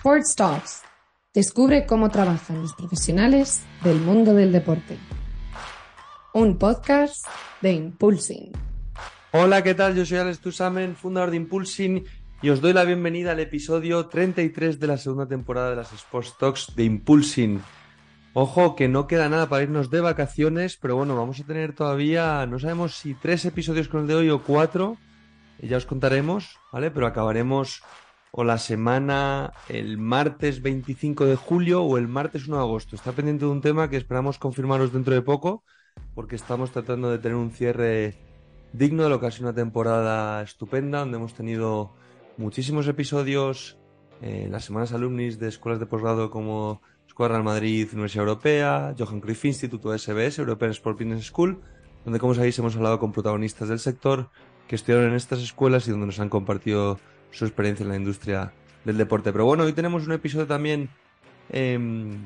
Sports Talks. Descubre cómo trabajan los profesionales del mundo del deporte. Un podcast de Impulsing. Hola, ¿qué tal? Yo soy Alex Tusamen, fundador de Impulsing, y os doy la bienvenida al episodio 33 de la segunda temporada de las Sports Talks de Impulsing. Ojo, que no queda nada para irnos de vacaciones, pero bueno, vamos a tener todavía, no sabemos si tres episodios con el de hoy o cuatro, ya os contaremos, ¿vale? Pero acabaremos o la semana el martes 25 de julio o el martes 1 de agosto. Está pendiente de un tema que esperamos confirmaros dentro de poco, porque estamos tratando de tener un cierre digno de lo que ha sido una temporada estupenda, donde hemos tenido muchísimos episodios, eh, las semanas alumnis de escuelas de posgrado como Escuela Real Madrid, Universidad Europea, Johan Cruyff Instituto SBS, European Sport Business School, donde como sabéis hemos hablado con protagonistas del sector que estudiaron en estas escuelas y donde nos han compartido su experiencia en la industria del deporte. Pero bueno, hoy tenemos un episodio también em,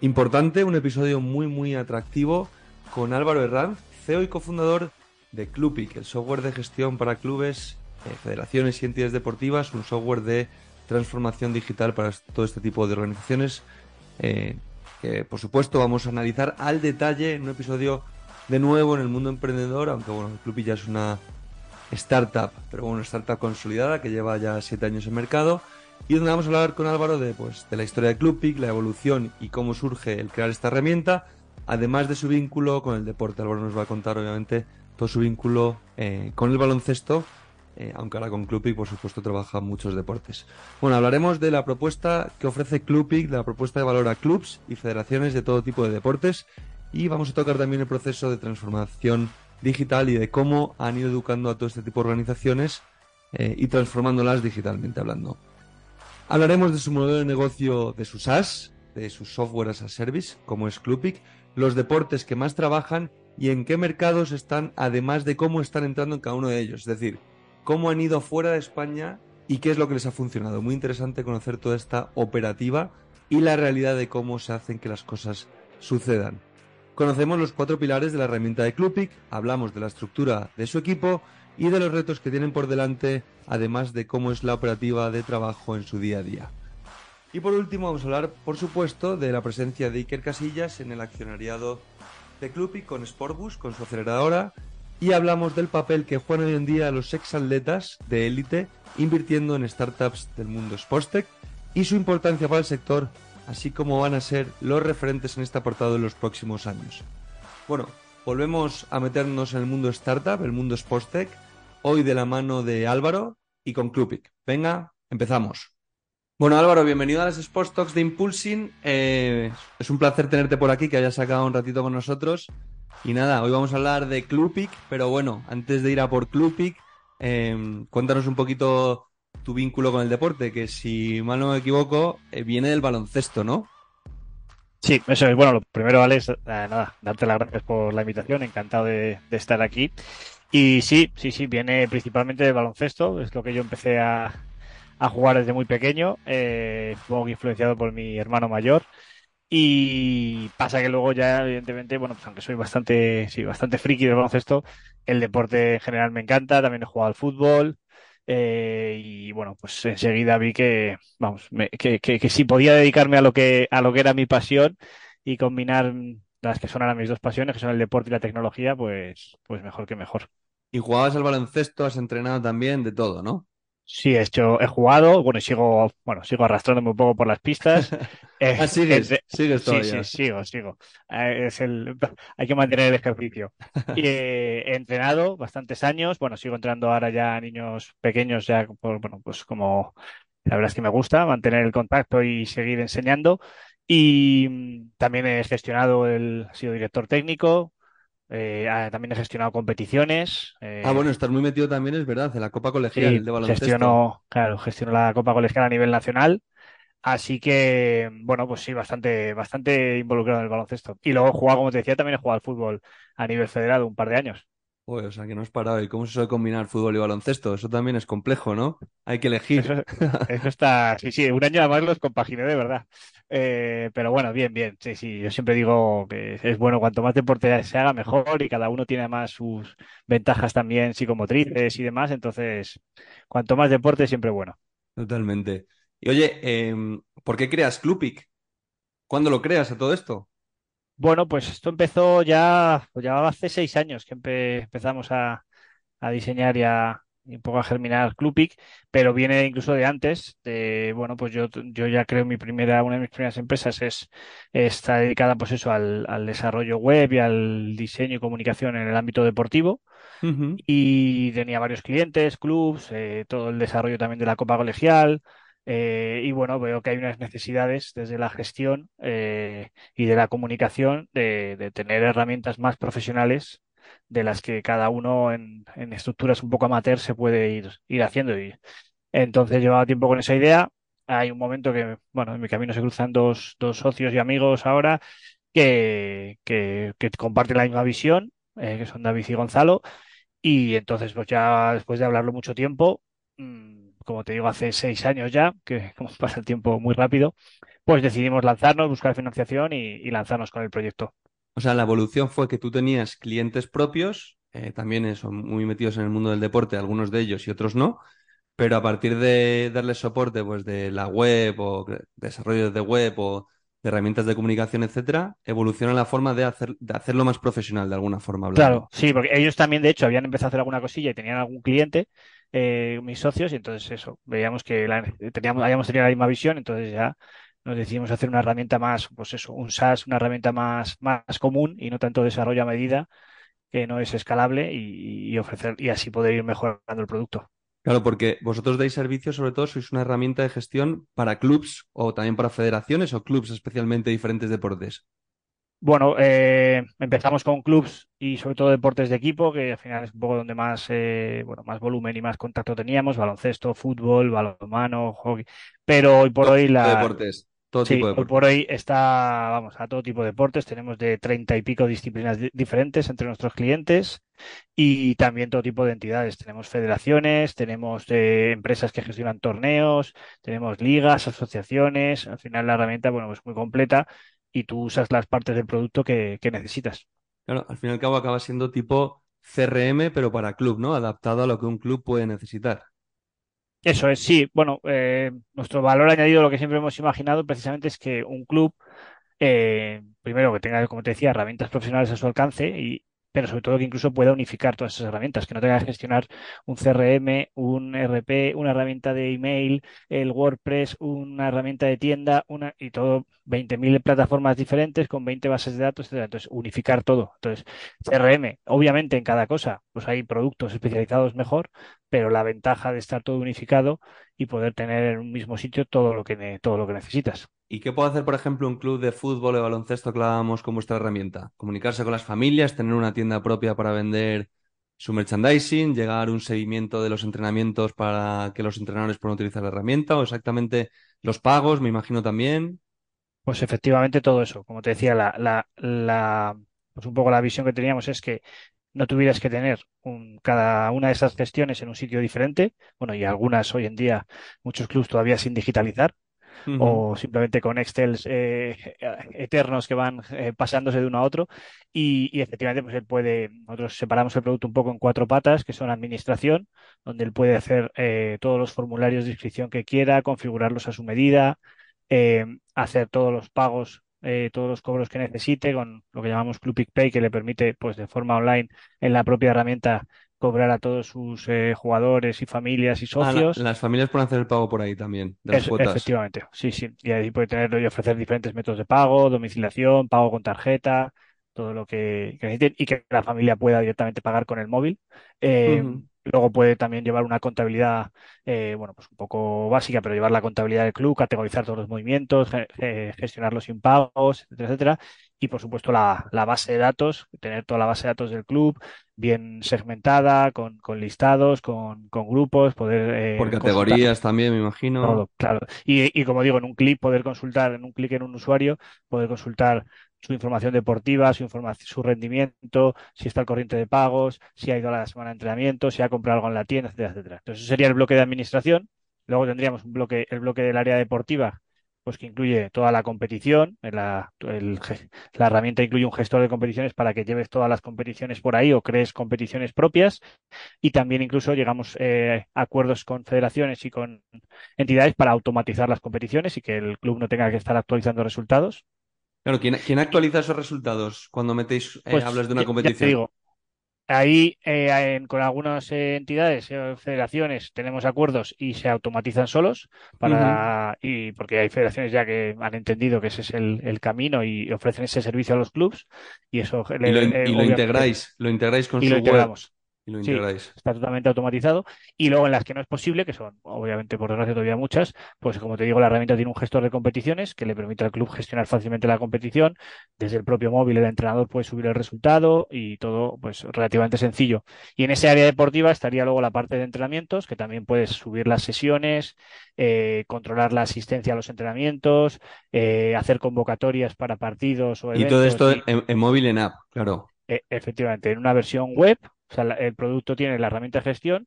importante, un episodio muy muy atractivo con Álvaro Herranz, CEO y cofundador de Clubic, el software de gestión para clubes, eh, federaciones y entidades deportivas, un software de transformación digital para todo este tipo de organizaciones eh, que por supuesto vamos a analizar al detalle en un episodio de nuevo en el mundo emprendedor, aunque bueno, ya es una startup, pero bueno, startup consolidada que lleva ya siete años en mercado y donde vamos a hablar con Álvaro de, pues, de la historia de Clubpic, la evolución y cómo surge el crear esta herramienta, además de su vínculo con el deporte. Álvaro nos va a contar obviamente todo su vínculo eh, con el baloncesto eh, aunque ahora con Clubic, por supuesto, trabaja muchos deportes. Bueno, hablaremos de la propuesta que ofrece Clubic, de la propuesta de valor a clubs y federaciones de todo tipo de deportes, y vamos a tocar también el proceso de transformación digital y de cómo han ido educando a todo este tipo de organizaciones eh, y transformándolas digitalmente hablando. Hablaremos de su modelo de negocio de sus SaaS, de sus software as a service, como es Clubic, los deportes que más trabajan y en qué mercados están, además de cómo están entrando en cada uno de ellos. Es decir, cómo han ido fuera de España y qué es lo que les ha funcionado. Muy interesante conocer toda esta operativa y la realidad de cómo se hacen que las cosas sucedan. Conocemos los cuatro pilares de la herramienta de Clubic, hablamos de la estructura de su equipo y de los retos que tienen por delante, además de cómo es la operativa de trabajo en su día a día. Y por último vamos a hablar, por supuesto, de la presencia de Iker Casillas en el accionariado de Clubic con Sportbus, con su aceleradora, y hablamos del papel que juegan hoy en día los exatletas de élite invirtiendo en startups del mundo Sportstech y su importancia para el sector, así como van a ser los referentes en este apartado en los próximos años. Bueno, volvemos a meternos en el mundo startup, el mundo Sportstech, hoy de la mano de Álvaro y con Clubic. Venga, empezamos. Bueno, Álvaro, bienvenido a las Sports Talks de Impulsing. Eh, es un placer tenerte por aquí, que hayas sacado un ratito con nosotros. Y nada, hoy vamos a hablar de Clubic, pero bueno, antes de ir a por Clubic, eh, cuéntanos un poquito tu vínculo con el deporte, que si mal no me equivoco, eh, viene del baloncesto, ¿no? Sí, eso es. Bueno, lo primero, Alex, eh, nada, darte las gracias por la invitación, encantado de, estar aquí. Y sí, sí, sí, viene principalmente del baloncesto, es lo que yo empecé a, jugar desde muy pequeño, eh, que influenciado por mi hermano mayor. Y pasa que luego ya, evidentemente, bueno, pues aunque soy bastante, sí, bastante friki del baloncesto, el deporte en general me encanta, también he jugado al fútbol. Eh, y bueno, pues enseguida vi que, vamos, que, que, si podía dedicarme a lo que, a lo que era mi pasión y combinar las que son ahora mis dos pasiones, que son el deporte y la tecnología, pues, pues mejor que mejor. Y jugabas al baloncesto, has entrenado también, de todo, ¿no? Sí, he hecho, he jugado, bueno, sigo, bueno, sigo arrastrándome un poco por las pistas. Eh, ah, sigues, sigues todavía. Sí, sí, sigo, sigo. Eh, es el, hay que mantener el ejercicio. Y he entrenado bastantes años, bueno, sigo entrenando ahora ya a niños pequeños, ya, bueno, pues como, la verdad es que me gusta mantener el contacto y seguir enseñando. Y mm, también he gestionado el, he sido director técnico, eh, también he gestionado competiciones. Eh, ah, bueno, estás muy metido también, es verdad, en la Copa Colegial de baloncesto. Gestiono, claro, gestiono la Copa Colegial a nivel nacional. Así que, bueno, pues sí, bastante, bastante involucrado en el baloncesto. Y luego he jugado, como te decía, también he jugado al fútbol a nivel federado un par de años o sea, que no has parado. ¿Y cómo se suele combinar fútbol y baloncesto? Eso también es complejo, ¿no? Hay que elegir. Eso, está. Sí, sí, un año además los compaginé de verdad. Eh, pero bueno, bien, bien. Sí, sí. Yo siempre digo que es bueno cuanto más deporte se haga, mejor y cada uno tiene más sus ventajas también psicomotrices y demás. Entonces, cuanto más deporte, siempre bueno. Totalmente. Y oye, em, ¿por qué creas Clupic? ¿Cuándo lo creas a todo esto? Bueno, pues esto empezó ya, pues ya hace seis años que empe- empezamos a, a diseñar y, a, y un poco a germinar Clupic, pero viene incluso de antes. De, bueno, pues yo, yo ya creo mi primera, una de mis primeras empresas es, está dedicada pues eso al, al desarrollo web y al diseño y comunicación en el ámbito deportivo. Y tenía varios clientes, clubs, eh, todo el desarrollo también de la Copa Colegial. Eh, y bueno, veo que hay unas necesidades desde la gestión eh, y de la comunicación de, tener herramientas más profesionales de las que cada uno en, en estructuras un poco amateur se puede ir, ir haciendo. Y entonces llevaba tiempo con esa idea. Hay un momento que, bueno, en mi camino se cruzan dos, dos socios y amigos ahora que, que, que comparten la misma visión, eh, que son David y Gonzalo. Y entonces, pues ya después de hablarlo mucho tiempo, mm, como te digo, hace seis años ya, que como pasa el tiempo muy rápido, pues decidimos lanzarnos, buscar financiación y, y lanzarnos con el proyecto. O sea, la evolución fue que tú tenías clientes propios, eh, también son muy metidos en el mundo del deporte, algunos de ellos y otros no, pero a partir de darles soporte pues, de la web o cre- desarrollo de web o de herramientas de comunicación, etcétera, evoluciona la forma de, hacer, de hacerlo más profesional, de alguna forma hablando. Claro, sí, porque ellos también, de hecho, habían empezado a hacer alguna cosilla y tenían algún cliente, eh, mis socios, y entonces eso, veíamos que la- teníamos, habíamos tenido la misma visión, entonces ya nos decidimos hacer una herramienta más, pues eso, un SaaS, una herramienta más, más común y no tanto desarrollo a medida, que no es escalable y, ofrecer, y así poder ir mejorando el producto. Claro, porque vosotros dais servicio, sobre todo, sois una herramienta de gestión para clubs o también para federaciones o clubs especialmente diferentes deportes. Bueno, eh, empezamos con clubs y sobre todo deportes de equipo, que al final es un poco donde más, eh, bueno, más volumen y más contacto teníamos, baloncesto, fútbol, balonmano, hockey. Pero hoy por Todo hoy la, deportes, todo sí, tipo de hoy deportes. por hoy está, vamos, a todo tipo de deportes. Tenemos de treinta y pico disciplinas di- diferentes entre nuestros clientes y también todo tipo de entidades. Tenemos federaciones, tenemos eh, empresas que gestionan torneos, tenemos ligas, asociaciones. Al final la herramienta, bueno, pues muy completa y tú usas las partes del producto que, que necesitas. Claro, al fin y al cabo acaba siendo tipo CRM, pero para club, ¿no? Adaptado a lo que un club puede necesitar. Eso es, sí. Bueno, eh, nuestro valor añadido, lo que siempre hemos imaginado precisamente es que un club, eh, primero que tenga, como te decía, herramientas profesionales a su alcance y pero sobre todo que incluso pueda unificar todas esas herramientas, que no tenga que gestionar un CRM, un RP, una herramienta de email, el WordPress, una herramienta de tienda, una y todo 20.000 plataformas diferentes con 20 bases de datos, etcétera. Entonces, unificar todo. Entonces, CRM, obviamente en cada cosa, pues hay productos especializados mejor, pero la ventaja de estar todo unificado y poder tener en un mismo sitio todo lo que todo lo que necesitas. ¿Y qué puede hacer, por ejemplo, un club de fútbol o baloncesto que hagamos con vuestra herramienta? Comunicarse con las familias, tener una tienda propia para vender su merchandising, llegar un seguimiento de los entrenamientos para que los entrenadores puedan utilizar la herramienta o exactamente los pagos, me imagino también. Pues efectivamente todo eso. Como te decía, la, pues un poco la visión que teníamos es que no tuvieras que tener cada una de esas gestiones en un sitio diferente. Bueno, y algunas hoy en día, muchos clubs todavía sin digitalizar O simplemente con Excel eternos que van eh, pasándose de uno a otro. Y, efectivamente, pues él puede, nosotros separamos el producto un poco en cuatro patas, que son administración, donde él puede hacer eh, todos los formularios de inscripción que quiera, configurarlos a su medida, eh, hacer todos los pagos. eh, todos los cobros que necesite con lo que llamamos Club Pay, que le permite, pues, de forma online en la propia herramienta cobrar a todos sus eh, jugadores y familias y Ah, la- socios. las familias pueden hacer el pago por ahí también, de las Es- cuotas. efectivamente, sí, sí. Y ahí puede tener y ofrecer diferentes métodos de pago, domiciliación, pago con tarjeta, todo lo que, que necesiten y que la familia pueda directamente pagar con el móvil. Eh, luego puede también llevar una contabilidad, eh, bueno, pues un poco básica, pero llevar la contabilidad del club, categorizar todos los movimientos, ge- eh, gestionar los impagos, etcétera, etcétera. Y por supuesto la, la base de datos, tener toda la base de datos del club bien segmentada, con, con listados, con, con grupos, poder eh, Por categorías también, me imagino. todo, claro. Y, y como digo, en un clic poder consultar, en un clic en un usuario, poder consultar su información deportiva, su información, su rendimiento, si está al corriente de pagos, si ha ido a la semana de entrenamiento, si ha comprado algo en la tienda, etcétera, etcétera. Entonces, eso sería el bloque de administración. Luego tendríamos un bloque, el bloque del área deportiva, pues que incluye toda la competición, la, la herramienta incluye un gestor de competiciones para que lleves todas las competiciones por ahí o crees competiciones propias y también incluso llegamos eh, a acuerdos con federaciones y con entidades para automatizar las competiciones y que el club no tenga que estar actualizando resultados. Claro, ¿quién, actualiza esos resultados cuando metéis, eh, pues hablas de una competición? digo, Ahí, eh, con algunas eh, entidades, eh, federaciones, tenemos acuerdos y se automatizan solos para y porque hay federaciones ya que han entendido que ese es el, camino y ofrecen ese servicio a los clubes y eso y lo, integráis, lo integráis con y su lo integramos. Y lo sí, está totalmente automatizado. Y luego en las que no es posible, que son obviamente por desgracia todavía muchas, pues como te digo, la herramienta tiene un gestor de competiciones que le permite al club gestionar fácilmente la competición. Desde el propio móvil el entrenador puede subir el resultado y todo pues relativamente sencillo. Y en ese área deportiva estaría luego la parte de entrenamientos, que también puedes subir las sesiones, eh, controlar la asistencia a los entrenamientos, eh, hacer convocatorias para partidos o eventos. Y todo esto en, en, móvil en app, claro. E, efectivamente, en una versión web o sea, el producto tiene la herramienta de gestión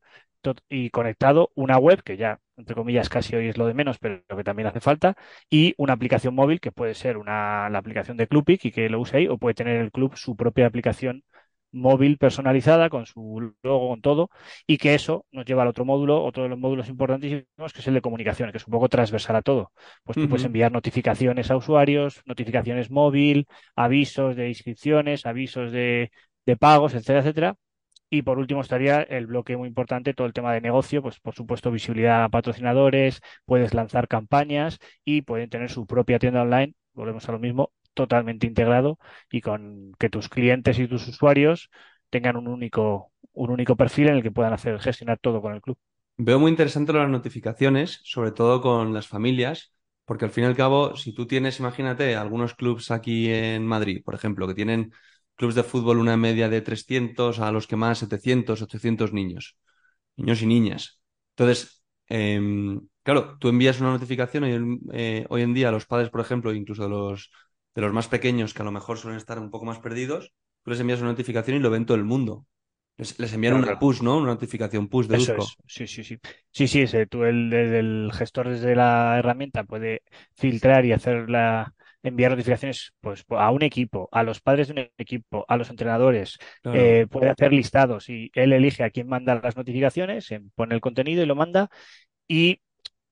y conectado una web, que ya, entre comillas, casi hoy es lo de menos, pero que también hace falta, y una aplicación móvil, que puede ser una, la aplicación de Clubic y que lo use ahí, o puede tener el club su propia aplicación móvil personalizada con su logo, con todo, y que eso nos lleva al otro módulo, otro de los módulos importantísimos, que es el de comunicación, que es un poco transversal a todo. Pues tú puedes enviar notificaciones a usuarios, notificaciones móvil, avisos de inscripciones, avisos de, de pagos, etcétera, etcétera, y por último estaría el bloque muy importante, todo el tema de negocio, pues por supuesto visibilidad a patrocinadores, puedes lanzar campañas y pueden tener su propia tienda online, volvemos a lo mismo, totalmente integrado y con que tus clientes y tus usuarios tengan un único, un único perfil en el que puedan hacer gestionar todo con el club. Veo muy interesante las notificaciones, sobre todo con las familias, porque al fin y al cabo, si tú tienes, imagínate, algunos clubs aquí en Madrid, por ejemplo, que tienen clubes de fútbol una media de 300 a los que más 700, 800 niños, niños y niñas. Entonces, em, claro, tú envías una notificación y eh, hoy en día los padres, por ejemplo, incluso de los, de los más pequeños que a lo mejor suelen estar un poco más perdidos, tú les envías una notificación y lo ven todo el mundo. Les, envían una push, ¿no? Una notificación push de Eso Sí, sí, sí. Sí, sí, ese, tú el, el gestor desde la herramienta puede filtrar y hacer la, enviar notificaciones pues, a un equipo, a los padres de un equipo, a los entrenadores, eh, puede hacer listados y él elige a quién manda las notificaciones, pone el contenido y lo manda. Y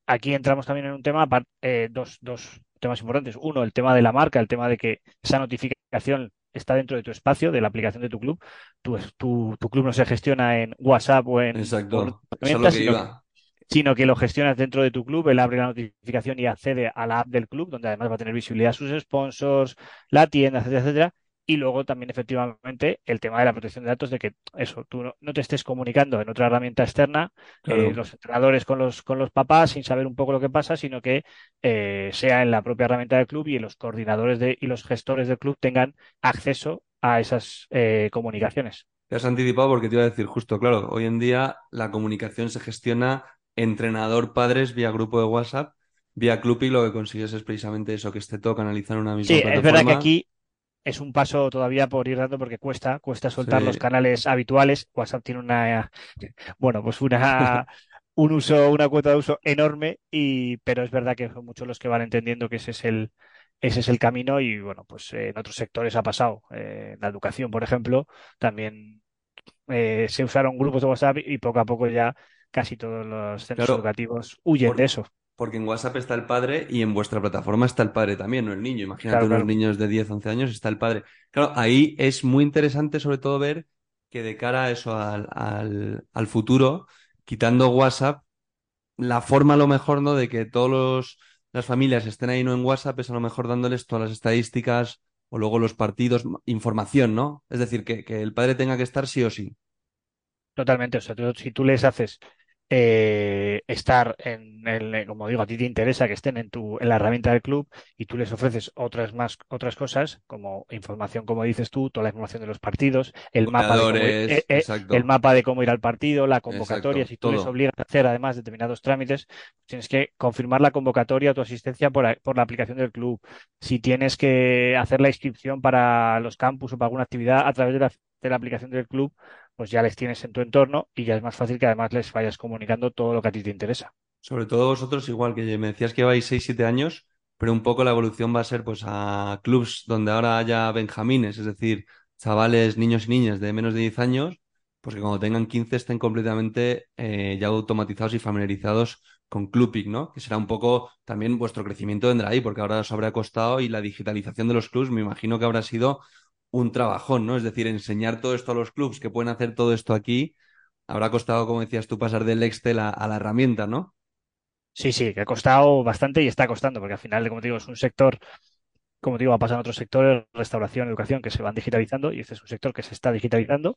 aquí entramos también en un tema, eh, dos, dos temas importantes. Uno, el tema de la marca, el tema de que esa notificación está dentro de tu espacio, de la aplicación de tu club. Tu, tu, tu club no se gestiona en WhatsApp o en... Exacto. Eso es lo que iba sino que lo gestionas dentro de tu club, él abre la notificación y accede a la app del club, donde además va a tener visibilidad a sus sponsors, la tienda, etcétera, etcétera. Y luego también efectivamente el tema de la protección de datos, de que eso, tú no, te estés comunicando en otra herramienta externa, eh, los entrenadores con los, con los papás sin saber un poco lo que pasa, sino que eh, sea en la propia herramienta del club y los coordinadores de, y los gestores del club tengan acceso a esas eh, comunicaciones. Te has anticipado porque te iba a decir justo, claro, hoy en día la comunicación se gestiona entrenador padres vía grupo de WhatsApp, vía Club y lo que consigues es precisamente eso, que esté todo canalizado en una misma sí, es verdad que aquí es un paso todavía por ir dando porque cuesta, cuesta soltar los canales habituales. WhatsApp tiene una, bueno, pues una, un uso, una cuota de uso enorme y, pero es verdad que son muchos los que van entendiendo que ese es el, ese es el camino y bueno, pues en otros sectores ha pasado. Eh, en la educación, por ejemplo, también eh, se usaron grupos de WhatsApp y poco a poco ya casi todos los centros educativos huyen de eso. Porque en WhatsApp está el padre y en vuestra plataforma está el padre también, no el niño. Imagínate unos niños de 10, 11 años, está el padre. Claro, ahí es muy interesante sobre todo ver que de cara a eso, al, al, futuro, quitando WhatsApp, la forma a lo mejor, ¿no? De que todas las familias estén ahí no en WhatsApp es a lo mejor dándoles todas las estadísticas o luego los partidos, información, ¿no? Es decir, que, que el padre tenga que estar sí o sí. Totalmente. O sea, si tú les haces eh, estar en el, como digo, a ti te interesa que estén en tu, en la herramienta del club y tú les ofreces otras más, otras cosas, como información, como dices tú, toda la información de los partidos, el mapa de cómo, eh, eh, el mapa de cómo ir al partido, la convocatoria, si tú les obligas a hacer además determinados trámites, tienes que confirmar la convocatoria o tu asistencia por, por la aplicación del club. Si tienes que hacer la inscripción para los campus o para alguna actividad a través de la, de la aplicación del club, pues ya les tienes en tu entorno y ya es más fácil que además les vayas comunicando todo lo que a ti te interesa. Sobre todo vosotros, igual que me decías que lleváis 6-7 años, pero un poco la evolución va a ser pues a clubs donde ahora haya benjamines, es decir, chavales, niños y niñas de menos de 10 años, pues que cuando tengan 15 estén completamente eh, ya automatizados y familiarizados con Clubic, ¿no? Que será un poco también vuestro crecimiento vendrá ahí, porque ahora os habrá costado y la digitalización de los clubs me imagino que habrá sido un trabajón, ¿no? Es decir, enseñar todo esto a los clubs que pueden hacer todo esto aquí, habrá costado, como decías tú, pasar del Excel a, la herramienta, ¿no? Sí, sí, que ha costado bastante y está costando, porque al final, como te digo, es un sector como digo, va a pasar en otros sectores, restauración, educación, que se van digitalizando y este es un sector que se está digitalizando,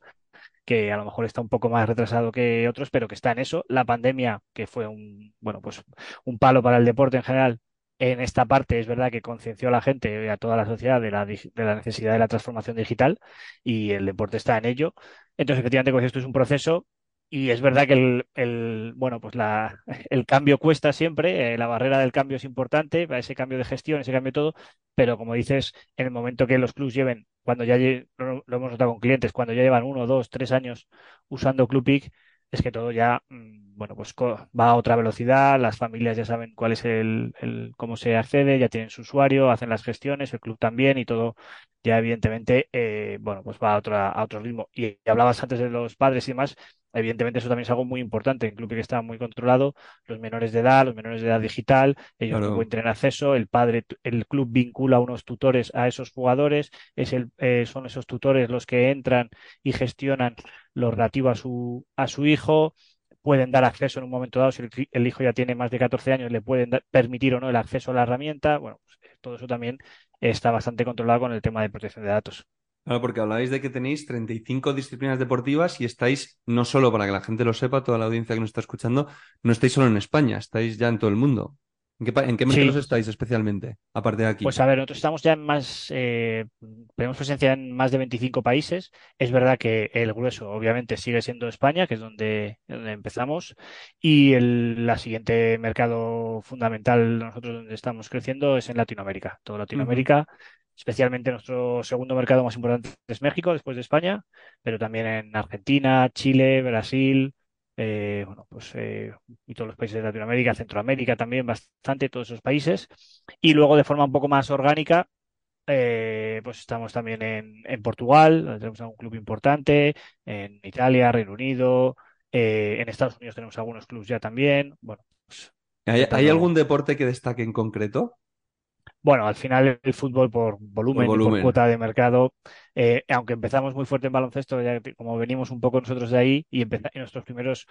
que a lo mejor está un poco más retrasado que otros, pero que está en eso. La pandemia, que fue un, bueno, pues un palo para el deporte en general, en esta parte es verdad que concienció a la gente y a toda la sociedad de la, de la necesidad de la transformación digital y el deporte está en ello. Entonces, efectivamente, pues esto es un proceso y es verdad que el, bueno, pues la, el cambio cuesta siempre, eh, la barrera del cambio es importante, ese cambio de gestión, ese cambio de todo, pero como dices, en el momento que los clubs lleven, cuando ya lo, hemos notado con clientes, cuando ya llevan uno, dos, tres años usando Clubic, es que todo ya, mm, bueno, pues va a otra velocidad, las familias ya saben cuál es el, el, cómo se accede, ya tienen su usuario, hacen las gestiones, el club también y todo ya evidentemente, eh, bueno, pues va a, otra, a otro ritmo. Y hablabas antes de los padres y demás, Evidentemente eso también es algo muy importante. El club que está muy controlado, los menores de edad, los menores de edad digital, ellos no pueden tener acceso. El padre, el club vincula unos tutores a esos jugadores. Es el, eh, son esos tutores los que entran y gestionan lo relativo a su, a su hijo. Pueden dar acceso en un momento dado, si el, hijo ya tiene más de 14 años, le pueden permitir o no el acceso a la herramienta. Bueno, pues, todo eso también está bastante controlado con el tema de protección de datos. Claro, porque habláis de que tenéis 35 disciplinas deportivas y estáis, no solo para que la gente lo sepa, toda la audiencia que nos está escuchando, no estáis solo en España, estáis ya en todo el mundo. ¿En qué, en qué mercados estáis especialmente, aparte de aquí? Pues a ver, nosotros estamos ya en más, eh, tenemos presencia en más de 25 países. Es verdad que el grueso, obviamente, sigue siendo España, que es donde, donde empezamos, y el la siguiente mercado fundamental nosotros donde estamos creciendo es en Latinoamérica. Todo Latinoamérica, especialmente nuestro segundo mercado más importante es México, después de España, pero también en Argentina, Chile, Brasil, eh, bueno, pues eh, y todos los países de Latinoamérica, Centroamérica también bastante, todos esos países. Y luego de forma un poco más orgánica, eh, pues estamos también en, en Portugal, donde tenemos un club importante, en Italia, Reino Unido, en Estados Unidos tenemos algunos clubes ya también. Bueno, pues, ¿Hay, algún deporte que destaque en concreto? Bueno, al final el fútbol por volumen, por, por cuota de mercado, eh, aunque empezamos muy fuerte en baloncesto, ya como venimos un poco nosotros de ahí y, nuestros primeros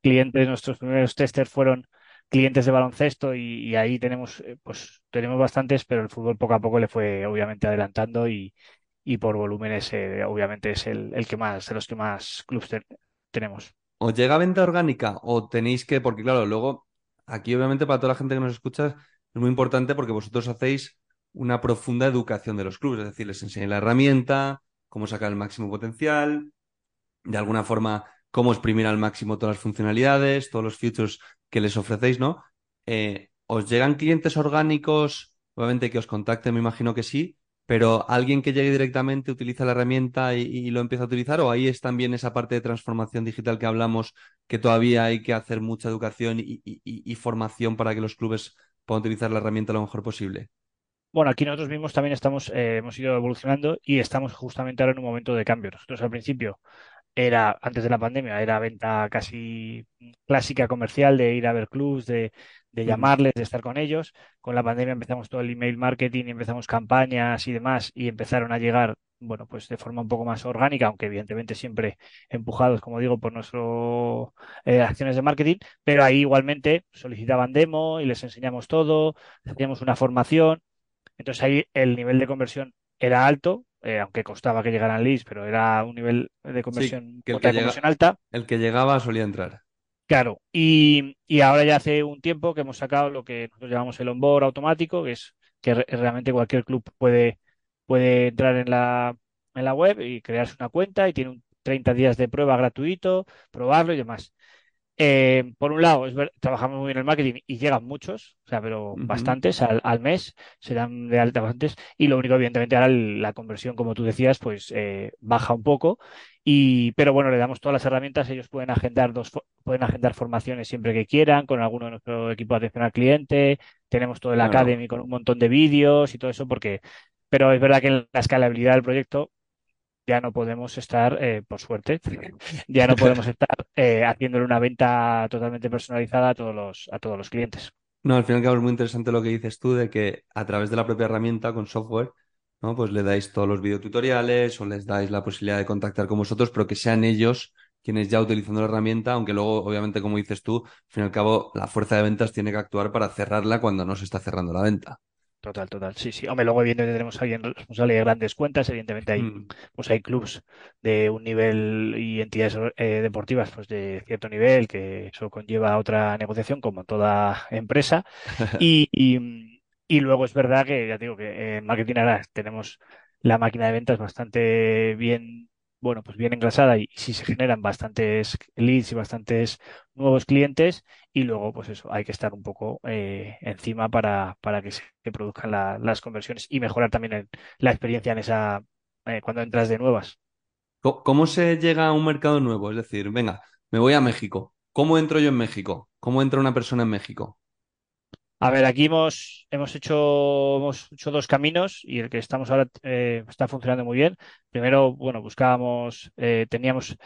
clientes, nuestros primeros testers fueron clientes de baloncesto y, ahí tenemos, eh, pues tenemos bastantes, pero el fútbol poco a poco le fue obviamente adelantando y, y por volúmenes eh, obviamente es el, el, que más, de los que más clubes tenemos. ¿Os llega venta orgánica o tenéis que, porque claro, luego aquí obviamente para toda la gente que nos escucha es muy importante porque vosotros hacéis una profunda educación de los clubes, es decir, les enseñáis la herramienta, cómo sacar el máximo potencial, de alguna forma cómo exprimir al máximo todas las funcionalidades, todos los features que les ofrecéis, ¿no? Eh, ¿Os llegan clientes orgánicos? Obviamente que os contacten, me imagino que sí, pero alguien que llegue directamente utiliza la herramienta y, lo empieza a utilizar, o ahí es también esa parte de transformación digital que hablamos, que todavía hay que hacer mucha educación y formación para que los clubes para utilizar la herramienta lo mejor posible? Bueno, aquí nosotros mismos también estamos, eh, hemos ido evolucionando y estamos justamente ahora en un momento de cambio. Nosotros al principio era, antes de la pandemia, era venta casi clásica comercial de ir a ver clubs, de, de llamarles, de estar con ellos. Con la pandemia empezamos todo el email marketing y empezamos campañas y demás y empezaron a llegar bueno, pues de forma un poco más orgánica, aunque evidentemente siempre empujados, como digo, por nuestras eh, acciones de marketing, pero ahí igualmente solicitaban demo y les enseñamos todo, hacíamos una formación, entonces ahí el nivel de conversión era alto, eh, aunque costaba que llegaran leads, pero era un nivel de conversión, que alta. El que llegaba solía entrar. Claro, y, y, ahora ya hace un tiempo que hemos sacado lo que nosotros llamamos el onboard automático, que es que realmente cualquier club puede puede entrar en la, en la web y crearse una cuenta y tiene un 30 días de prueba gratuito, probarlo y demás. Eh, por un lado, es ver, trabajamos muy bien el marketing y llegan muchos, o sea, pero bastantes al, al mes, se dan de alta bastantes, y lo único, evidentemente, ahora la conversión, como tú decías, pues eh, baja un poco, y, pero bueno, le damos todas las herramientas, ellos pueden agendar dos, pueden agendar formaciones siempre que quieran, con alguno de nuestro equipo de atención al cliente, tenemos todo el Claro. Academy con un montón de vídeos y todo eso, porque, pero es verdad que en la escalabilidad del proyecto ya no podemos estar, eh, por suerte, ya no podemos estar eh, haciéndole una venta totalmente personalizada a todos los, a todos los clientes. No, al fin y al cabo es muy interesante lo que dices tú de que a través de la propia herramienta con software, ¿no? Pues le dais todos los videotutoriales o les dais la posibilidad de contactar con vosotros, pero que sean ellos quienes ya utilizando la herramienta, aunque luego, obviamente, como dices tú, al fin y al cabo, la fuerza de ventas tiene que actuar para cerrarla cuando no se está cerrando la venta. Total, total. Sí, sí. Hombre, luego evidentemente tenemos alguien responsable de grandes cuentas, evidentemente hay, Mm, pues hay clubs de un nivel y entidades eh, deportivas pues de cierto nivel, que eso conlleva otra negociación como toda empresa. Y, y, y luego es verdad que, ya digo, que en marketing ahora tenemos la máquina de ventas bastante bien, bueno, pues bien engrasada y sí se generan bastantes leads y bastantes nuevos clientes y luego, pues eso, hay que estar un poco eh, encima para, para que se produzcan la- las conversiones y mejorar también la experiencia en esa, eh, cuando entras de nuevas. ¿Cómo se llega a un mercado nuevo? Es decir, venga, me voy a México. ¿Cómo entro yo en México? ¿Cómo entra una persona en México? A ver, aquí hemos, hemos hecho, hemos hecho dos caminos y el que estamos ahora eh, está funcionando muy bien. Primero, bueno, buscábamos, eh, teníamos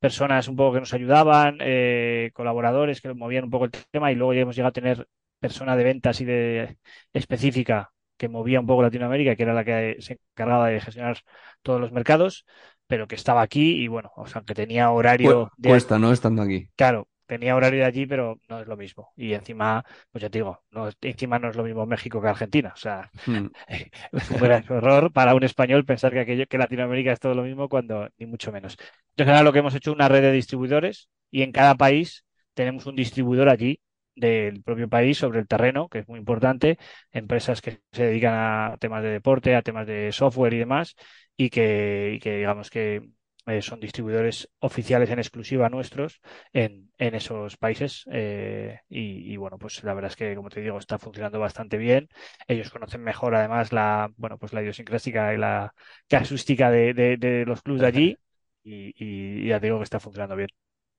personas un poco que nos ayudaban, eh, colaboradores que movían un poco el tema y luego ya hemos llegado a tener persona de ventas y de específica que movía un poco Latinoamérica, que era la que se encargaba de gestionar todos los mercados, pero que estaba aquí y bueno, o sea, que tenía horario de cuesta, ¿no? Estando aquí. Claro, tenía horario de allí, pero no es lo mismo. Y encima, pues ya te digo, no, encima no es lo mismo México que Argentina. O sea, Mm. un gran error para un español pensar que aquello, que Latinoamérica es todo lo mismo cuando ni mucho menos. Entonces, ahora lo que hemos hecho es una red de distribuidores y en cada país tenemos un distribuidor allí del propio país sobre el terreno, que es muy importante, empresas que se dedican a temas de deporte, a temas de software y demás, y que, y que digamos que eh, son distribuidores oficiales en exclusiva nuestros en, en esos países. eh, y, y, bueno, pues la verdad es que, como te digo, está funcionando bastante bien. Ellos conocen mejor además la, bueno, pues la idiosincrática y la casuística de, de, de los clubs de allí. Y, y ya te digo que está funcionando bien.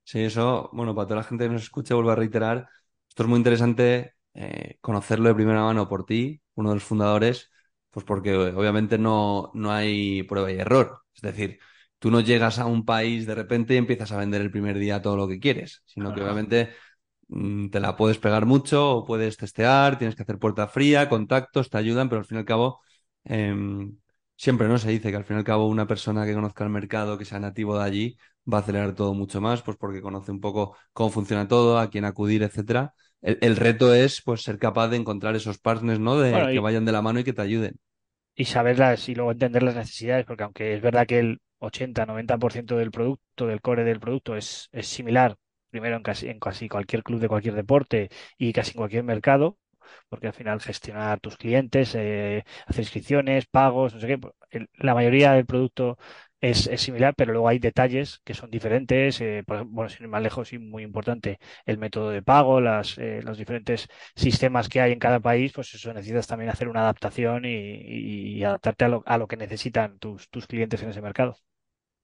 Sí, eso, bueno, para toda la gente que nos escuche, vuelvo a reiterar, esto es muy interesante eh, conocerlo de primera mano por ti, uno de los fundadores, pues porque obviamente no, no hay prueba y error. Es decir, tú no llegas a un país de repente y empiezas a vender el primer día todo lo que quieres, sino que obviamente mm, te la puedes pegar mucho o puedes testear, tienes que hacer puerta fría, contactos, te ayudan, pero al fin y al cabo, em, siempre no se dice que al fin y al cabo una persona que conozca el mercado, que sea nativo de allí, va a acelerar todo mucho más, pues porque conoce un poco cómo funciona todo, a quién acudir, etcétera. El, el reto es pues ser capaz de encontrar esos partners, ¿no? De Bueno, que vayan de la mano y que te ayuden. y saberlas y luego entender las necesidades, porque aunque es verdad que el 80-90% del producto, del core del producto es, es similar, primero en casi, en casi cualquier club de cualquier deporte y casi en cualquier mercado, porque al final gestionar tus clientes, eh, hacer inscripciones, pagos, no sé qué, la mayoría del producto es, similar, pero luego hay detalles que son diferentes, eh, por ejemplo, bueno, sin ir más lejos y muy importante, el método de pago, las, eh, los diferentes sistemas que hay en cada país, pues eso necesitas también hacer una adaptación y adaptarte a lo, a lo que necesitan tus, tus clientes en ese mercado.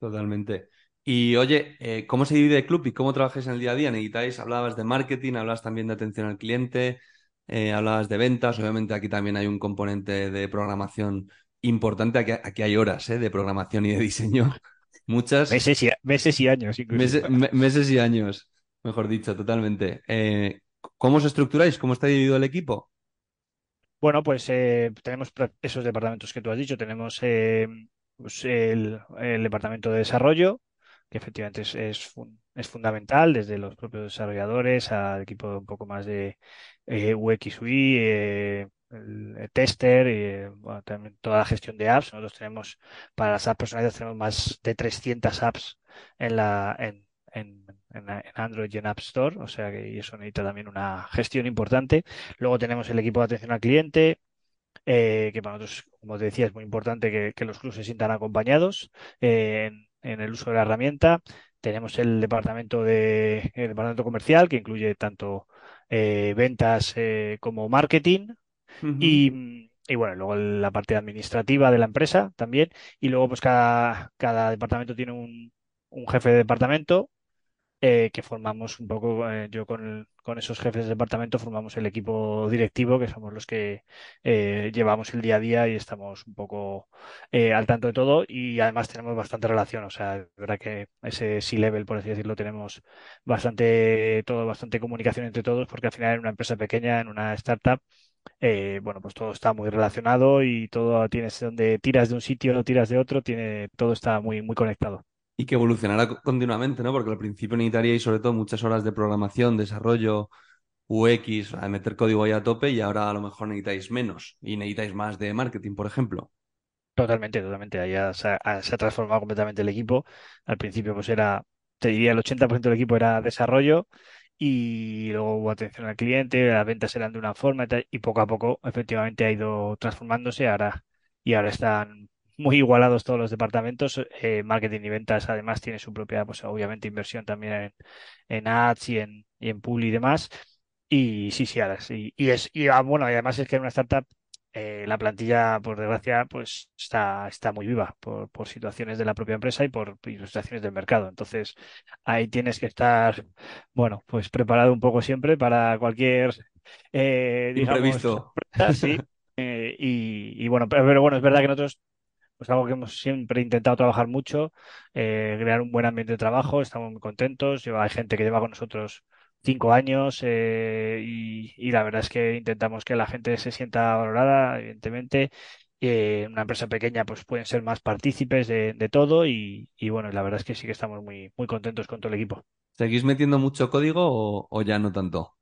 Totalmente. Y oye, eh, ¿cómo se divide el club y cómo trabajáis en el día a día? ¿Necesitáis? Hablabas de marketing, hablabas también de atención al cliente, eh, hablabas de ventas. Obviamente aquí también hay un componente de programación importante. Aquí, aquí hay horas, eh, de programación y de diseño. Muchas. Meses y, meses y años incluso. Meses, me- meses y años, mejor dicho, totalmente. Eh, ¿cómo os estructuráis? ¿Cómo está dividido el equipo? Bueno, pues eh, tenemos esos departamentos que tú has dicho. Tenemos eh, pues, el, departamento de desarrollo, que efectivamente es, es, fun- es fundamental, desde los propios desarrolladores al equipo un poco más de eh, UX UI, eh, el, tester, y también toda la gestión de apps. Nosotros tenemos, para las apps personalizadas, tenemos más de 300 apps en la, en, en, Android y en App Store, o sea que eso necesita también una gestión importante. Luego tenemos el equipo de atención al cliente, eh, que para nosotros, como te decía, es muy importante que, que los clubes se sientan acompañados eh, en, en el uso de la herramienta. tenemos el departamento de el departamento comercial que incluye tanto eh, ventas como marketing. Y, y, bueno, luego la parte administrativa de la empresa también. Y luego pues cada, cada departamento tiene un, un jefe de departamento eh, que formamos un poco, eh, yo con, con, esos jefes de departamento formamos el equipo directivo, que somos los que eh, llevamos el día a día y estamos un poco al tanto de todo y además tenemos bastante relación, o sea, es verdad que ese C-level, por así decirlo, tenemos bastante, todo, bastante comunicación entre todos, porque al final en una empresa pequeña, en una startup, bueno, pues todo está muy relacionado y todo tienes donde tiras de un sitio, tiras de otro, tiene, todo está muy, muy conectado. Y que evolucionará continuamente, ¿no? Porque al principio necesitaríais sobre todo muchas horas de programación, desarrollo, UX, a meter código ahí a tope y ahora a lo mejor necesitáis menos y necesitáis más de marketing, por ejemplo. Totalmente, totalmente. Ha, se ha transformado completamente el equipo. Al principio pues era, te diría, el 80% del equipo era desarrollo y luego hubo atención al cliente, las ventas eran de una forma y, y poco a poco efectivamente ha ido transformándose ahora y ahora están muy igualados todos los departamentos. Eh, marketing y ventas además tiene su propia, pues obviamente inversión también en, en ads y en, y en pool y demás. Y sí, sí, ahora sí. Y, es, y ah, bueno, y además es que en una startup eh, la plantilla, por desgracia, pues está, está muy viva por, por situaciones de la propia empresa y por situaciones del mercado. Entonces, ahí tienes que estar, bueno, pues preparado un poco siempre para cualquier, eh, digamos, Sí. Eh, y, y, bueno, pero, pero, bueno, es verdad que nosotros pues algo que hemos siempre intentado trabajar mucho, eh, crear un buen ambiente de trabajo, estamos muy contentos, lleva, hay gente que lleva con nosotros cinco años eh, y, la verdad es que intentamos que la gente se sienta valorada, evidentemente. Eh, una empresa pequeña pues pueden ser más partícipes de, todo y, bueno, la verdad es que sí que estamos muy, muy contentos con todo el equipo. ¿Seguís metiendo mucho código o ya no tanto?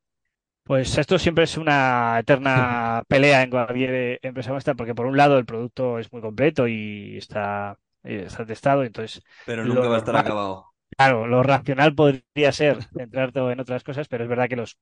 Pues esto siempre es una eterna pelea en cualquier empresa nuestra, porque por un lado el producto es muy completo y está, está testado, entonces... Pero nunca va a estar acabado. Claro, lo racional podría ser entrar todo en otras cosas, pero es verdad que los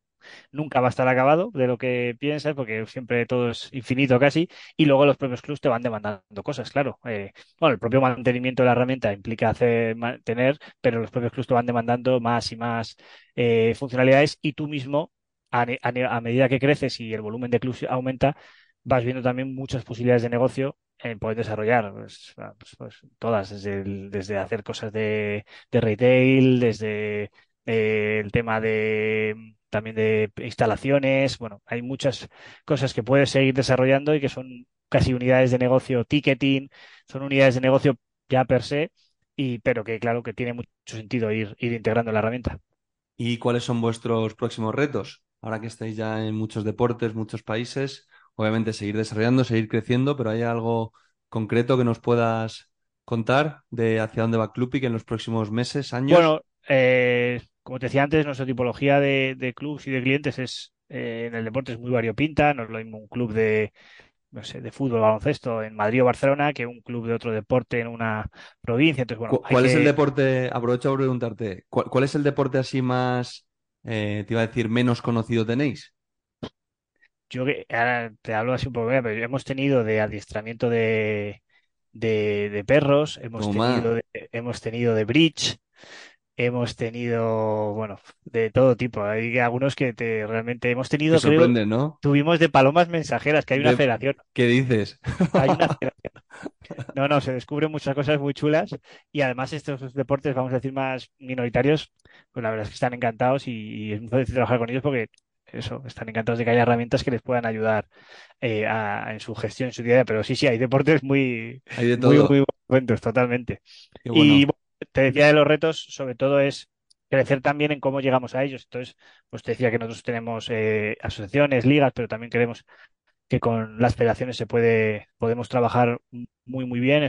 nunca va a estar acabado de lo que piensas, porque siempre todo es infinito casi, y luego los propios clubs te van demandando cosas, claro. Eh, bueno, el propio mantenimiento de la herramienta implica hacer tener, pero los propios clubs te van demandando más y más eh, funcionalidades y tú mismo a, medida que creces y el volumen de clubs aumenta, vas viendo también muchas posibilidades de negocio en poder desarrollar pues, ah, pues, pues, todas, desde, hacer cosas de, retail, desde eh, el tema de también de instalaciones. Bueno, hay muchas cosas que puedes seguir desarrollando y que son casi unidades de negocio, ticketing, son unidades de negocio ya per se, y, pero que claro que tiene mucho sentido ir integrando la herramienta. ¿Y cuáles son vuestros próximos retos? Ahora que estáis ya en muchos deportes, muchos países, obviamente seguir desarrollando, seguir creciendo, pero ¿hay algo concreto que nos puedas contar de hacia dónde va Clupic en los próximos meses, años? Bueno, eh, como te decía antes, nuestra tipología de, de clubs y de clientes es eh, en el deporte es muy variopinta, no es lo mismo un club de no sé, de fútbol, baloncesto en Madrid o Barcelona que un club de otro deporte en una provincia. Entonces, bueno, ¿Cuál es el deporte? Aprovecho a preguntarte, ¿cuál, es el deporte así más eh, te iba a decir, menos conocido tenéis? Yo ahora te hablo así un poco, pero hemos tenido de adiestramiento de, de, perros, hemos tenido de, hemos tenido de bridge, hemos tenido, bueno, de todo tipo. Hay algunos que te, realmente hemos tenido. ¿no? Tuvimos de palomas mensajeras, que hay una federación. ¿Qué dices? Hay una federación. No, no, se descubren muchas cosas muy chulas y además estos deportes, vamos a decir, más minoritarios, pues la verdad es que están encantados y, es muy fácil trabajar con ellos porque eso, están encantados de que haya herramientas que les puedan ayudar eh, en su gestión, en su día a día. Pero sí, sí, hay deportes muy, muy, muy buenos, totalmente. Y te decía de los retos, sobre todo es crecer también en cómo llegamos a ellos. Entonces, pues te decía que nosotros tenemos eh, asociaciones, ligas, pero también queremos que con las federaciones se puede, podemos trabajar muy, muy bien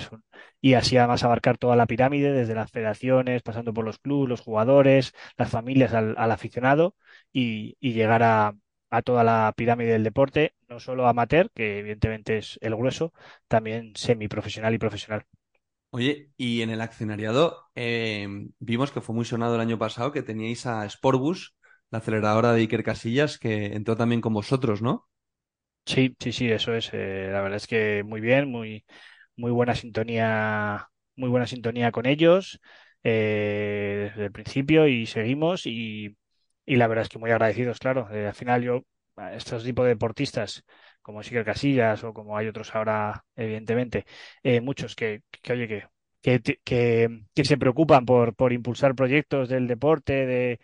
y así además abarcar toda la pirámide, desde las federaciones, pasando por los clubes, los jugadores, las familias, al, aficionado, y, llegar a, toda la pirámide del deporte, no solo amateur, que evidentemente es el grueso, también semiprofesional y profesional. Oye, y en el accionariado eh, vimos que fue muy sonado el año pasado que teníais a Sportbus, la aceleradora de Iker Casillas, que entró también con vosotros, ¿no? Sí, sí, sí, eso es. Eh, la verdad es que muy bien, muy, muy buena sintonía, muy buena sintonía con ellos. eh, desde el principio y seguimos y, y la verdad es que muy agradecidos, claro. Eh, al final yo, estos tipos de deportistas, como Siker Casillas o como hay otros ahora, evidentemente, eh, muchos que, oye, que, que, que, se preocupan por, por impulsar proyectos del deporte, de,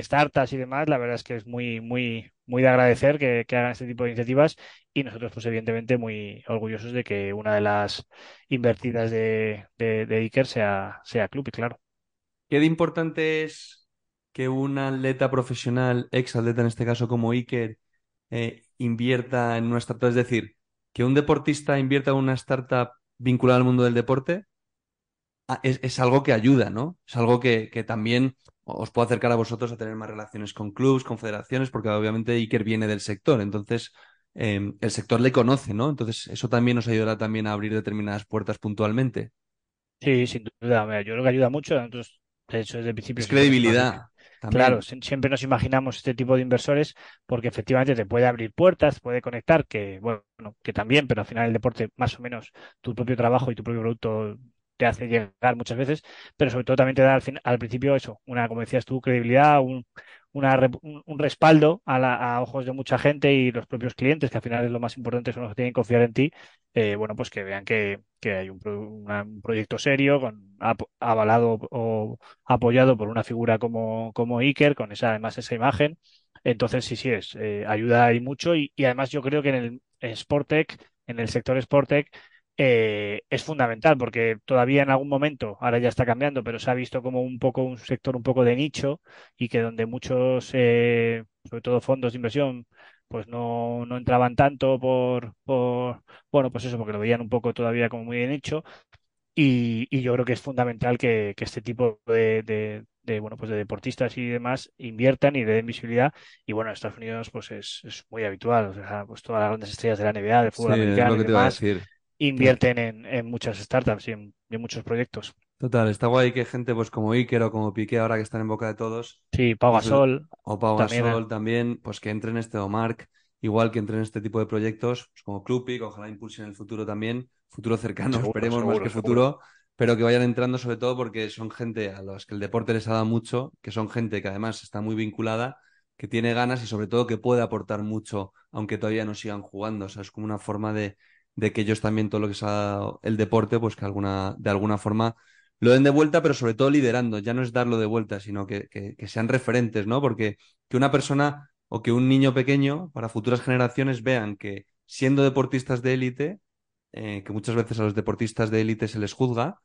startups y demás, la verdad es que es muy, muy, muy de agradecer que, hagan este tipo de iniciativas y nosotros, pues evidentemente, muy orgullosos de que una de las invertidas de, de, de Iker sea, sea Club, y claro. ¿Qué de importante es que un atleta profesional, ex atleta en este caso como Iker, eh, invierta en una startup? Es decir, que un deportista invierta en una startup vinculada al mundo del deporte ah, es, es algo que ayuda, ¿no? Es algo que, que también os puedo acercar a vosotros a tener más relaciones con clubes, con federaciones, porque obviamente Iker viene del sector, entonces eh, el sector le conoce, ¿no? Entonces eso también nos ayudará también a abrir determinadas puertas puntualmente. Sí, sin duda, yo creo que ayuda mucho. Nosotros, de hecho, desde el principio... Es credibilidad. Claro, siempre nos imaginamos este tipo de inversores porque efectivamente te puede abrir puertas, puede conectar, que bueno, que también, pero al final el deporte, más o menos, tu propio trabajo y tu propio producto te hace llegar muchas veces, pero sobre todo también te da al, fin, al principio eso, una, como decías tú, credibilidad, un, una, un respaldo a, la, a, ojos de mucha gente y los propios clientes, que al final es lo más importante, son los que tienen que confiar en ti, eh, bueno, pues que vean que, que hay un, proyecto serio, con, avalado o apoyado por una figura como, como Iker, con esa, además esa imagen. Entonces, sí, sí, es, eh, ayuda ahí mucho y, y, además yo creo que en el Sportec, en el sector Sportec, eh, es fundamental porque todavía en algún momento, ahora ya está cambiando, pero se ha visto como un poco un sector un poco de nicho y que donde muchos, eh, sobre todo fondos de inversión, pues no, no entraban tanto por, por, bueno, pues eso, porque lo veían un poco todavía como muy de nicho. Y, y yo creo que es fundamental que, que este tipo de, de, de, bueno, pues de deportistas y demás inviertan y le den visibilidad. Y bueno, en Estados Unidos pues es, es muy habitual. O sea, pues todas las grandes estrellas de la NBA, del fútbol sí, americano es lo que y demás, te iba a decir invierten en, en, muchas startups y en, en, muchos proyectos. Total, está guay que gente pues como Iker o como Piqué ahora que están en boca de todos. Sí, Pau Gasol. Pues, o Pau Gasol también, también, pues que entren en este o Mark, igual que entren en este tipo de proyectos, pues como Clupic, ojalá impulsen en el futuro también, futuro cercano, seguro, esperemos seguro, más que seguro. futuro, pero que vayan entrando sobre todo porque son gente a los que el deporte les ha dado mucho, que son gente que además está muy vinculada, que tiene ganas y sobre todo que puede aportar mucho, aunque todavía no sigan jugando. O sea, es como una forma de, de que ellos también todo lo que sea el deporte, pues que alguna, de alguna forma lo den de vuelta, pero sobre todo liderando. Ya no es darlo de vuelta, sino que, que, sean referentes, ¿no? Porque que una persona o que un niño pequeño, para futuras generaciones, vean que siendo deportistas de élite, eh, que muchas veces a los deportistas de élite se les juzga,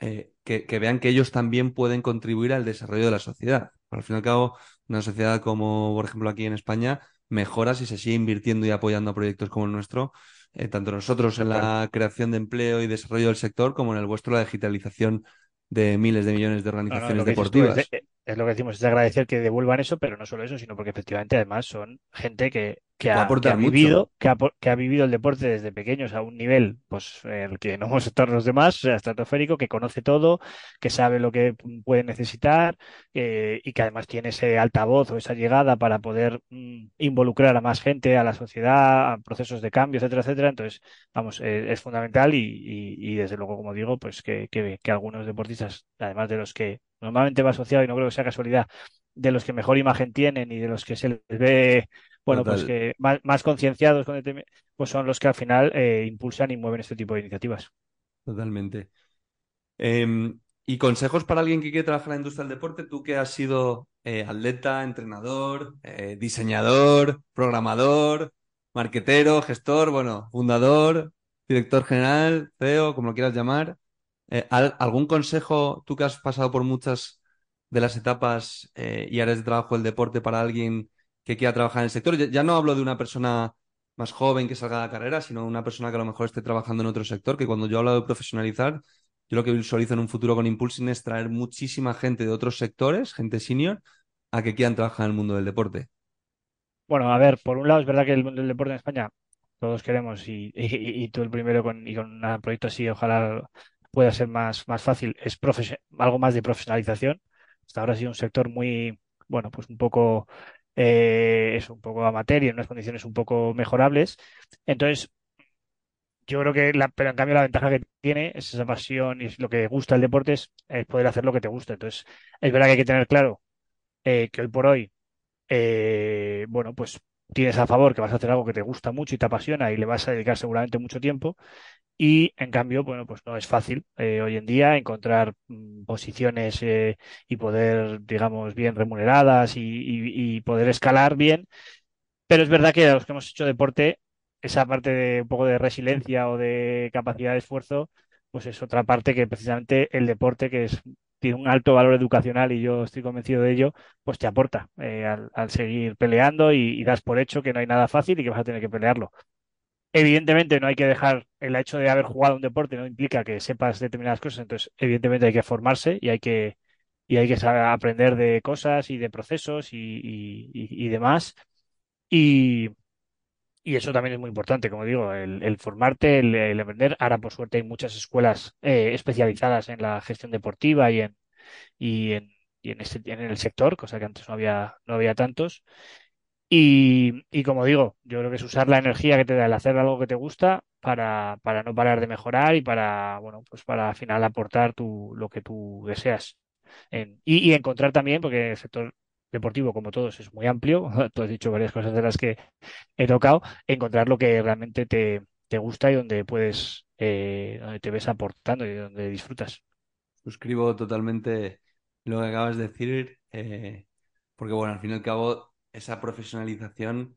eh, que, que, vean que ellos también pueden contribuir al desarrollo de la sociedad. Al fin y al cabo, una sociedad como, por ejemplo, aquí en España, mejora si se sigue invirtiendo y apoyando a proyectos como el nuestro, eh, tanto nosotros en la creación de empleo y desarrollo del sector como en el vuestro la digitalización de miles de millones de organizaciones no, no, deportivas. Es, es, lo que decimos, es agradecer que devuelvan eso, pero no solo eso, sino porque efectivamente además son gente que, que, ha, que ha, vivido, que ha, que ha, vivido el deporte desde pequeños a un nivel pues el que no hemos estado los demás, o sea, estratosférico, que conoce todo, que sabe lo que puede necesitar eh, y que además tiene ese altavoz o esa llegada para poder mm, involucrar a más gente, a la sociedad, a procesos de cambio, etcétera, etcétera. Entonces, vamos, eh, es fundamental y, y, y, desde luego, como digo, pues que, que, que algunos deportistas, además de los que normalmente va asociado, y no creo que sea casualidad, de los que mejor imagen tienen y de los que se les ve bueno, Total. pues que más, más concienciados con pues son los que al final eh, impulsan y mueven este tipo de iniciativas. Totalmente. Eh, y consejos para alguien que quiere trabajar en la industria del deporte, tú que has sido eh, atleta, entrenador, eh, diseñador, programador, marquetero, gestor, bueno, fundador, director general, CEO, como lo quieras llamar. ¿Algún consejo, tú que has pasado por muchas de las etapas y áreas de trabajo del deporte para alguien que quiera trabajar en el sector. Ya, no hablo de una persona más joven que salga de la carrera, sino una persona que a lo mejor esté trabajando en otro sector, que cuando yo hablo de profesionalizar, yo lo que visualizo en un futuro con Impulsing es traer muchísima gente de otros sectores, gente senior, a que quieran trabajar en el mundo del deporte. Bueno, a ver, por un lado es verdad que el mundo del deporte en España todos queremos y, y, y tú el primero con, y con un proyecto así ojalá pueda ser más, más fácil, es algo más de profesionalización. Hasta ahora ha sido un sector muy, bueno, pues un poco eh, es un poco amateur y en unas condiciones un poco mejorables. Entonces, yo creo que, la, pero en cambio la ventaja que tiene es esa pasión y es lo que gusta el deporte es, poder hacer lo que te gusta. Entonces, es verdad que hay que tener claro eh, que hoy por hoy, eh, bueno, pues tienes a favor que vas a hacer algo que te gusta mucho y te apasiona y le vas a dedicar seguramente mucho tiempo. Y en cambio, bueno, pues no es fácil eh, hoy en día encontrar mm, posiciones eh, y poder, digamos, bien remuneradas y, y- y poder escalar bien. Pero es verdad que a los que hemos hecho deporte, esa parte de un poco de resiliencia o de capacidad de esfuerzo, pues es otra parte que precisamente el deporte, que es, tiene un alto valor educacional y yo estoy convencido de ello, pues te aporta eh, al, seguir peleando y, das por hecho que no hay nada fácil y que vas a tener que pelearlo. Evidentemente no hay que dejar el hecho de haber jugado un deporte, no implica que sepas determinadas cosas, entonces evidentemente hay que formarse y hay que, y hay que saber aprender de cosas y de procesos y, y, y- y demás. Y, y eso también es muy importante, como digo, el, formarte, el, el aprender. Ahora, por suerte, hay muchas escuelas eh, especializadas en la gestión deportiva y en, y en, y en, este, en el sector, cosa que antes no había, no había tantos. Y, y como digo, yo creo que es usar la energía que te da el hacer algo que te gusta para, para no parar de mejorar y para, bueno, pues para al final aportar tu, lo que tú deseas. Y, y encontrar también, porque el sector deportivo, como todos, es muy amplio, tú has dicho varias cosas de las que he tocado, encontrar lo que realmente te, te gusta y donde puedes, eh, donde te ves aportando y donde disfrutas. Suscribo totalmente lo que acabas de decir, eh, porque bueno, al fin y al cabo, esa profesionalización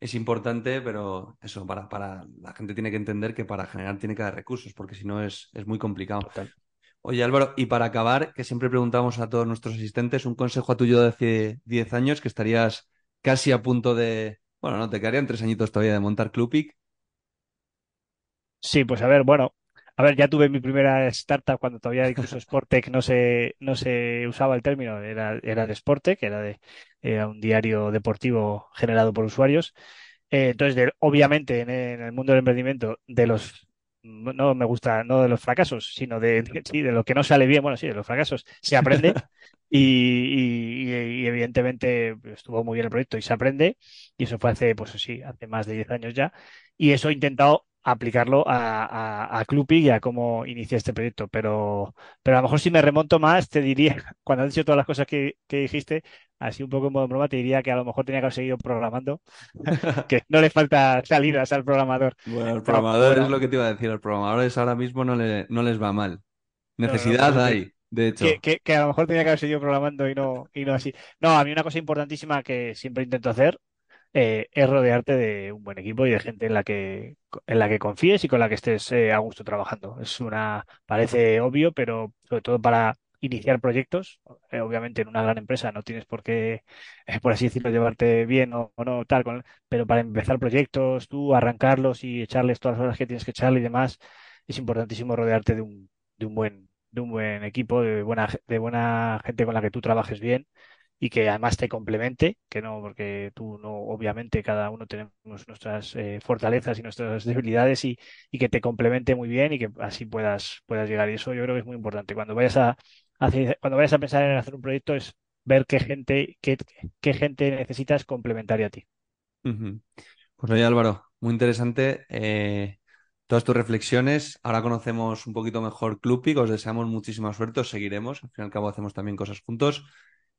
es importante, pero eso, para, para la gente tiene que entender que para generar tiene que haber recursos, porque si no es, es muy complicado. Total. Oye, Álvaro, y para acabar, que siempre preguntamos a todos nuestros asistentes, un consejo a tuyo de hace 10 años, que estarías casi a punto de, bueno, no, te quedarían tres añitos todavía de montar Clupic. Sí, pues a ver, bueno, a ver, ya tuve mi primera startup cuando todavía incluso Sportec no se, no se usaba el término, era, era de Sportec, era de, era un diario deportivo generado por usuarios. Eh, entonces, de- obviamente, en, en el mundo del emprendimiento, de los, no me gusta, no de los fracasos, sino de, de- sí, de lo que no sale bien, bueno, sí, de los fracasos, se aprende y, y- y evidentemente estuvo muy bien el proyecto y se aprende, y eso fue hace, pues sí, hace más de 10 años ya, y eso he intentado aplicarlo a, a, a Clupi y a cómo inicié este proyecto, pero, pero a lo mejor si me remonto más, te diría, cuando has dicho todas las cosas que, que dijiste, así un poco en modo broma, te diría que a lo mejor tenía que haber seguido programando que no le falta salidas al programador. Bueno, No, programador bueno. es lo que te iba a decir, al programadores ahora mismo no, le- no les va mal. no, Necesidad eso te- hay, de hecho. Que, que- que a lo mejor tenía que haber seguido programando y no, y no así. No, a mí una cosa importantísima que siempre intento hacer eh, es rodearte de un buen equipo y de gente en la que, en la que confíes y con la que estés eh, a gusto trabajando. Es una, parece obvio, pero sobre todo para iniciar proyectos, eh, obviamente en una gran empresa no tienes por qué, eh, por así decirlo, llevarte bien o, no, tal, con- pero para empezar proyectos, tú arrancarlos y echarles todas las horas que tienes que echarle y demás, es importantísimo rodearte de un, de un buen, de un buen equipo, de buena, de buena gente con la que tú trabajes bien y que además te complemente, que no, porque tú no, obviamente cada uno tenemos nuestras eh, fortalezas y nuestras debilidades y, y que te complemente muy bien y que así puedas, puedas llegar. Y eso yo creo que es muy importante. Cuando vayas a hacer- cuando vayas a pensar en hacer un proyecto es ver qué gente, qué, qué gente necesitas complementaria a ti. Ujú. Pues oye Álvaro, muy interesante eh, todas tus reflexiones. Ahora conocemos un poquito mejor Clupic, os deseamos muchísima suerte, os seguiremos. Al fin y al cabo hacemos también cosas juntos.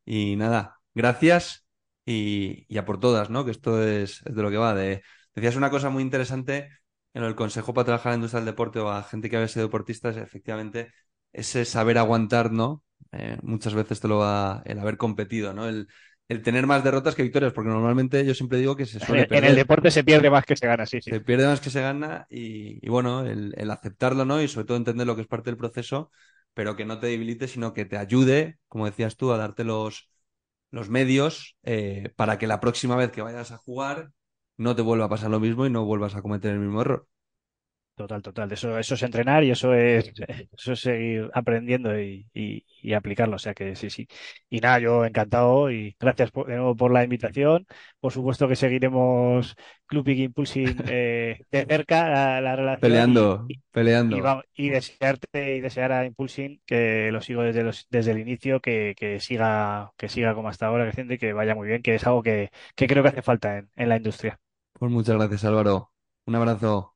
Y nada, gracias y, y a por todas, ¿no? Que esto es, es de lo que va. De... Decías una cosa muy interesante en el consejo para trabajar en la industria del deporte o a gente que había sido deportista, es efectivamente ese saber aguantar, ¿no? Eh, muchas veces te lo va el haber competido, ¿no? El, el tener más derrotas que victorias, porque normalmente yo siempre digo que se suele En el deporte se pierde más que se gana, sí, sí. Se pierde más que se gana y, y bueno, el, el aceptarlo, ¿no? Y sobre todo entender lo que es parte del proceso, pero que no te debilite, sino que te ayude, como decías tú, a darte los, los medios eh, para que la próxima vez que vayas a jugar no te vuelva a pasar lo mismo y no vuelvas a cometer el mismo error. Total, total. Eso, eso es entrenar y eso es, eso es seguir aprendiendo y, y- y aplicarlo. O sea que sí, sí. Y nada, yo encantado y gracias por- de nuevo por la invitación. Por supuesto que seguiremos Clubbing Impulsing eh, de cerca la, la relación Peleando, y, peleando. y desearte y desear a Impulsing que lo sigo desde los, desde el inicio, que, que siga, que siga como hasta ahora creciendo y que vaya muy bien, que es algo que, que creo que hace falta en, en la industria. Pues muchas gracias, Álvaro. Un abrazo.